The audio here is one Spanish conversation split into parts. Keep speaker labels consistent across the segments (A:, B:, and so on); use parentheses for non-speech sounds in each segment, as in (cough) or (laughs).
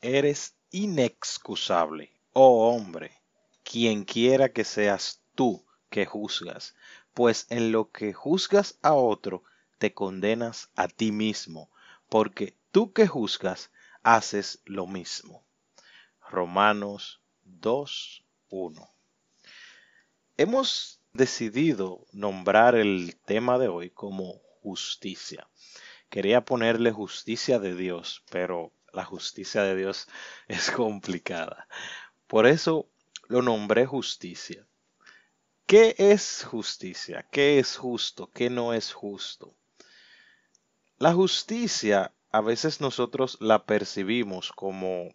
A: eres inexcusable, oh hombre, quien quiera que seas tú que juzgas, pues en lo que juzgas a otro, te condenas a ti mismo, porque tú que juzgas, haces lo mismo. Romanos 2.1. Hemos decidido nombrar el tema de hoy como justicia. Quería ponerle justicia de Dios, pero la justicia de Dios (laughs) es complicada. Por eso lo nombré justicia. ¿Qué es justicia? ¿Qué es justo? ¿Qué no es justo? La justicia a veces nosotros la percibimos como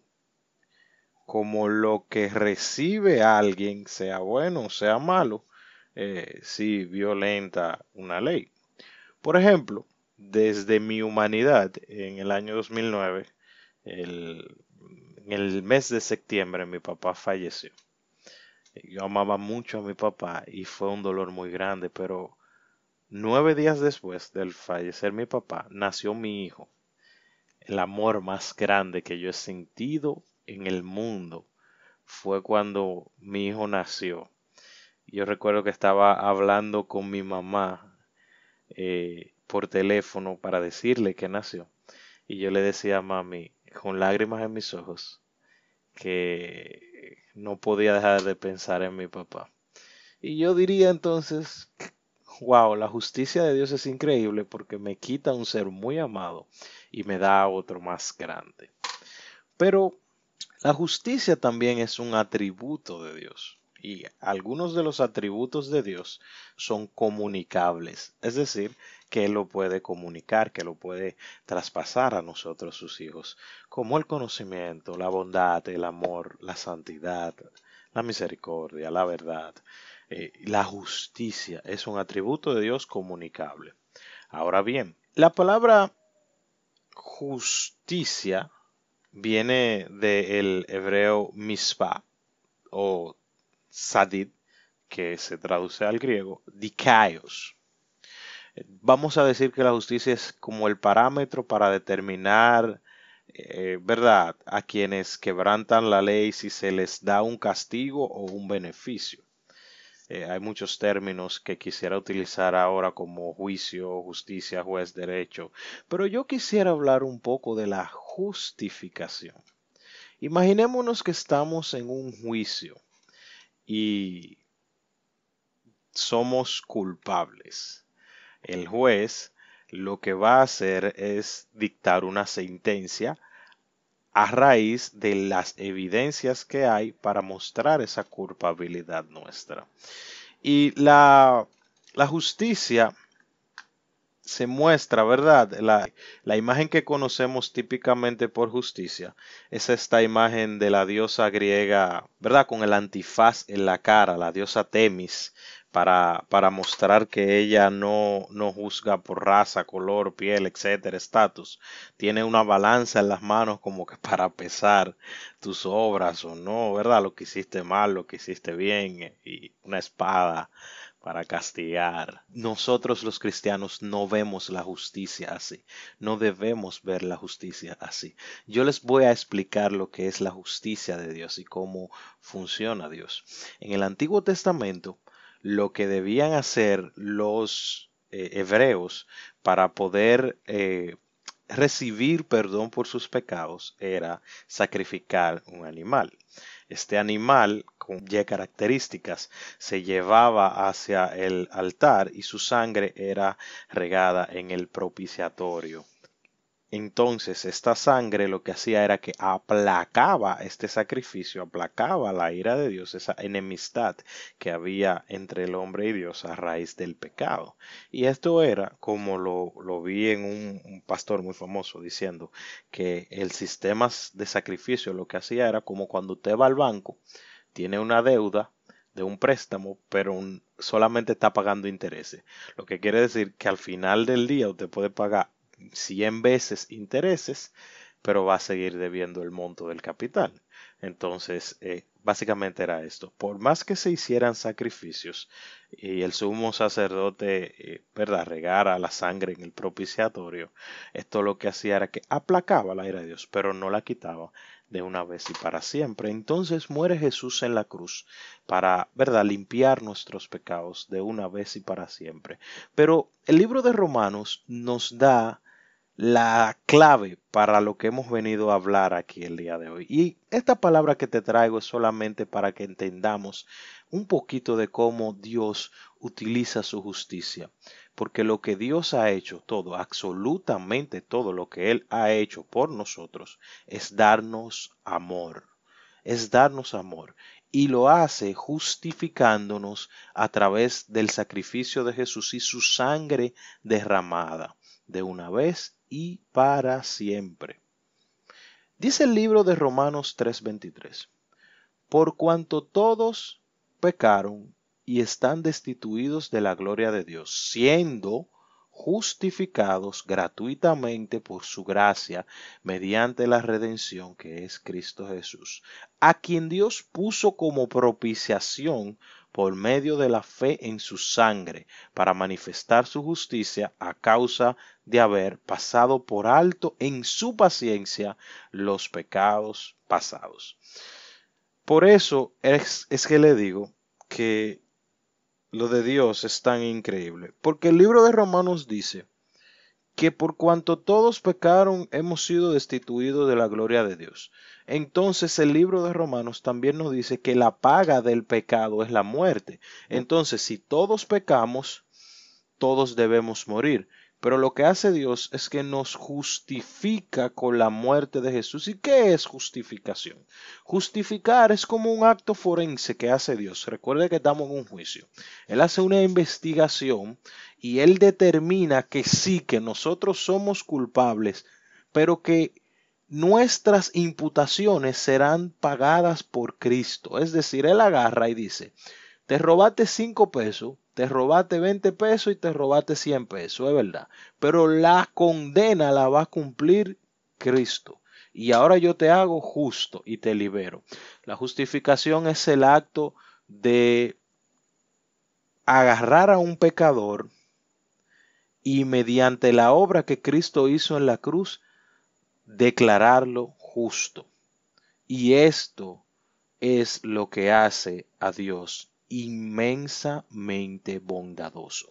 A: como lo que recibe alguien, sea bueno o sea malo, eh, si violenta una ley. Por ejemplo, desde mi humanidad, en el año 2009, el, en el mes de septiembre, mi papá falleció. Yo amaba mucho a mi papá y fue un dolor muy grande, pero nueve días después del fallecer mi papá, nació mi hijo. El amor más grande que yo he sentido en el mundo fue cuando mi hijo nació. Yo recuerdo que estaba hablando con mi mamá eh, por teléfono para decirle que nació. Y yo le decía a mami, con lágrimas en mis ojos, que no podía dejar de pensar en mi papá. Y yo diría entonces, wow, la justicia de Dios es increíble porque me quita un ser muy amado y me da otro más grande. Pero la justicia también es un atributo de Dios y algunos de los atributos de Dios son comunicables, es decir, que lo puede comunicar, que lo puede traspasar a nosotros sus hijos, como el conocimiento, la bondad, el amor, la santidad, la misericordia, la verdad, eh, la justicia, es un atributo de Dios comunicable. Ahora bien, la palabra justicia viene del hebreo mispa o sadid, que se traduce al griego, dikaios. Vamos a decir que la justicia es como el parámetro para determinar, eh, ¿verdad?, a quienes quebrantan la ley si se les da un castigo o un beneficio. Eh, hay muchos términos que quisiera utilizar ahora como juicio, justicia, juez, derecho, pero yo quisiera hablar un poco de la justificación. Imaginémonos que estamos en un juicio y somos culpables. El juez lo que va a hacer es dictar una sentencia a raíz de las evidencias que hay para mostrar esa culpabilidad nuestra. Y la, justicia se muestra, ¿verdad? La, la, imagen que conocemos típicamente por justicia es esta imagen de la diosa griega, ¿verdad? Con el antifaz en la cara, la diosa Temis, para, para mostrar que ella no, no juzga por raza, color, piel, etcétera, estatus. Tiene una balanza en las manos como que para pesar tus obras o no, ¿verdad? Lo que hiciste mal, lo que hiciste bien, y una espada para castigar. Nosotros los cristianos no vemos la justicia así. No debemos ver la justicia así. Yo les voy a explicar lo que es la justicia de Dios y cómo funciona Dios. En el Antiguo Testamento, lo que debían hacer los eh, hebreos para poder eh, recibir perdón por sus pecados era sacrificar un animal. Este animal con ya características se llevaba hacia el altar y su sangre era regada en el propiciatorio. Entonces esta sangre lo que hacía era que aplacaba este sacrificio, aplacaba la ira de Dios, esa enemistad que había entre el hombre y Dios a raíz del pecado. Y esto era, como lo, vi en un, un, pastor muy famoso diciendo, que el sistema de sacrificio lo que hacía era como cuando usted va al banco, tiene una deuda de un préstamo, pero solamente está pagando intereses. Lo que quiere decir que al final del día usted puede pagar 100 veces intereses, pero va a seguir debiendo el monto del capital. Entonces, eh, básicamente era esto. Por más que se hicieran sacrificios y el sumo sacerdote, eh, ¿verdad?, regara la sangre en el propiciatorio, esto lo que hacía era que aplacaba la ira de Dios, pero no la quitaba de una vez y para siempre. Entonces muere Jesús en la cruz para, ¿verdad?, limpiar nuestros pecados de una vez y para siempre. Pero el libro de Romanos nos da la clave para lo que hemos venido a hablar aquí el día de hoy. Y esta palabra que te traigo es solamente para que entendamos un poquito de cómo Dios utiliza su justicia. Porque lo que Dios ha hecho, todo, absolutamente todo lo que Él ha hecho por nosotros, es darnos amor. Es darnos amor. Y lo hace justificándonos a través del sacrificio de Jesús y su sangre derramada de una vez y para siempre. Dice el libro de Romanos 3:23, por cuanto todos pecaron y están destituidos de la gloria de Dios, siendo justificados gratuitamente por su gracia mediante la redención que es Cristo Jesús, a quien Dios puso como propiciación por medio de la fe en su sangre, para manifestar su justicia a causa de haber pasado por alto en su paciencia los pecados pasados. Por eso es, es que le digo que lo de Dios es tan increíble, porque el libro de Romanos dice que por cuanto todos pecaron hemos sido destituidos de la gloria de Dios. Entonces el libro de Romanos también nos dice que la paga del pecado es la muerte. Entonces si todos pecamos, todos debemos morir. Pero lo que hace Dios es que nos justifica con la muerte de Jesús. ¿Y qué es justificación? Justificar es como un acto forense que hace Dios. Recuerde que estamos en un juicio. Él hace una investigación y él determina que sí, que nosotros somos culpables, pero que nuestras imputaciones serán pagadas por Cristo. Es decir, Él agarra y dice, te robaste cinco pesos, te robaste 20 pesos y te robaste 100 pesos, es verdad. Pero la condena la va a cumplir Cristo. Y ahora yo te hago justo y te libero. La justificación es el acto de agarrar a un pecador y mediante la obra que Cristo hizo en la cruz, declararlo justo. Y esto es lo que hace a Dios inmensamente bondadoso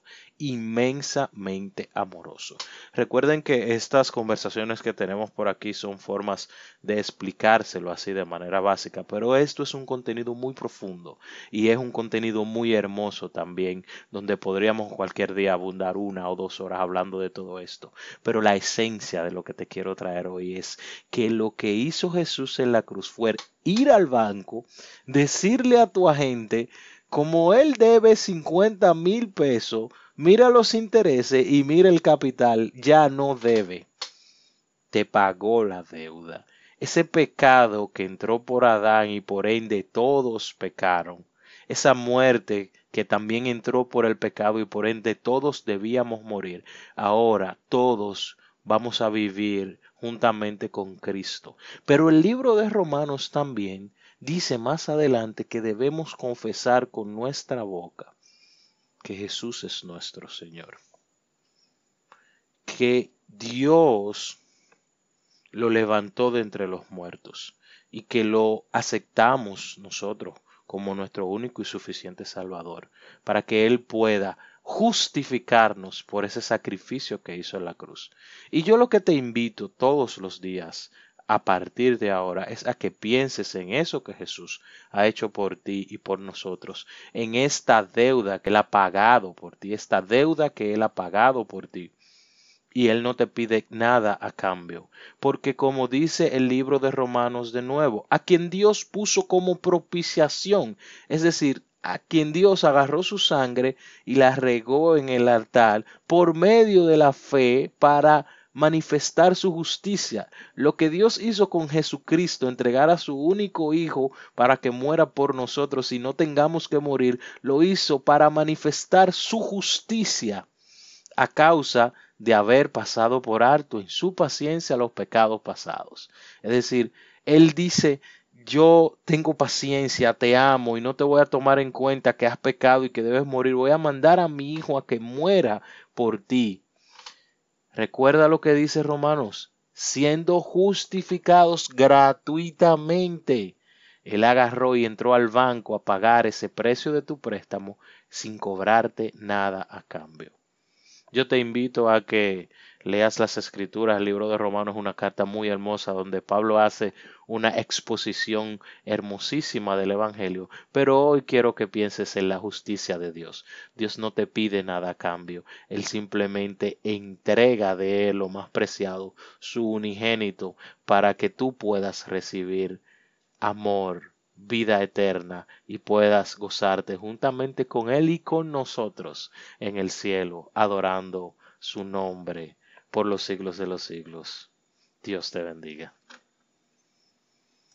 A: inmensamente amoroso. Recuerden que estas conversaciones que tenemos por aquí son formas de explicárselo así de manera básica, pero esto es un contenido muy profundo y es un contenido muy hermoso también, donde podríamos cualquier día abundar una o dos horas hablando de todo esto. Pero la esencia de lo que te quiero traer hoy es que lo que hizo Jesús en la cruz fue ir al banco, decirle a tu agente, como él debe 50 mil pesos, Mira los intereses y mira el capital, ya no debe. Te pagó la deuda. Ese pecado que entró por Adán y por ende todos pecaron. Esa muerte que también entró por el pecado y por ende todos debíamos morir. Ahora todos vamos a vivir juntamente con Cristo. Pero el libro de Romanos también dice más adelante que debemos confesar con nuestra boca que Jesús es nuestro Señor. Que Dios lo levantó de entre los muertos y que lo aceptamos nosotros como nuestro único y suficiente Salvador, para que Él pueda justificarnos por ese sacrificio que hizo en la cruz. Y yo lo que te invito todos los días a partir de ahora es a que pienses en eso que Jesús ha hecho por ti y por nosotros, en esta deuda que Él ha pagado por ti, esta deuda que Él ha pagado por ti. Y Él no te pide nada a cambio, porque como dice el libro de Romanos de nuevo, a quien Dios puso como propiciación, es decir, a quien Dios agarró su sangre y la regó en el altar por medio de la fe para manifestar su justicia. Lo que Dios hizo con Jesucristo, entregar a su único Hijo para que muera por nosotros y no tengamos que morir, lo hizo para manifestar su justicia a causa de haber pasado por alto en su paciencia los pecados pasados. Es decir, Él dice, yo tengo paciencia, te amo y no te voy a tomar en cuenta que has pecado y que debes morir. Voy a mandar a mi hijo a que muera por ti. Recuerda lo que dice Romanos, siendo justificados gratuitamente. Él agarró y entró al banco a pagar ese precio de tu préstamo sin cobrarte nada a cambio. Yo te invito a que leas las escrituras, el libro de Romanos es una carta muy hermosa donde Pablo hace una exposición hermosísima del Evangelio, pero hoy quiero que pienses en la justicia de Dios. Dios no te pide nada a cambio, Él simplemente entrega de Él lo más preciado, su unigénito, para que tú puedas recibir amor, vida eterna y puedas gozarte juntamente con Él y con nosotros en el cielo, adorando su nombre por los siglos de los siglos. Dios te bendiga.